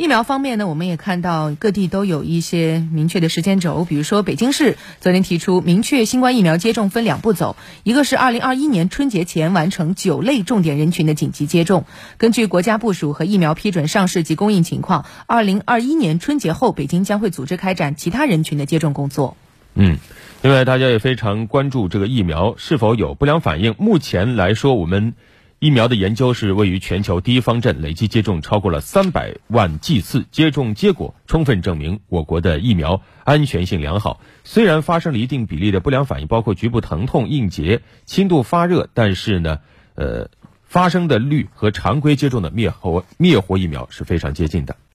疫苗方面呢，我们也看到各地都有一些明确的时间轴，比如说北京市昨天提出明确新冠疫苗接种分两步走，一个是二零二一年春节前完成九类重点人群的紧急接种，根据国家部署和疫苗批准上市及供应情况，二零二一年春节后，北京将会组织开展其他人群的接种工作。嗯，另外大家也非常关注这个疫苗是否有不良反应。目前来说，我们。疫苗的研究是位于全球第一方阵，累计接种超过了三百万剂次，接种结果充分证明我国的疫苗安全性良好。虽然发生了一定比例的不良反应，包括局部疼痛、硬结、轻度发热，但是呢，呃，发生的率和常规接种的灭活灭活疫苗是非常接近的。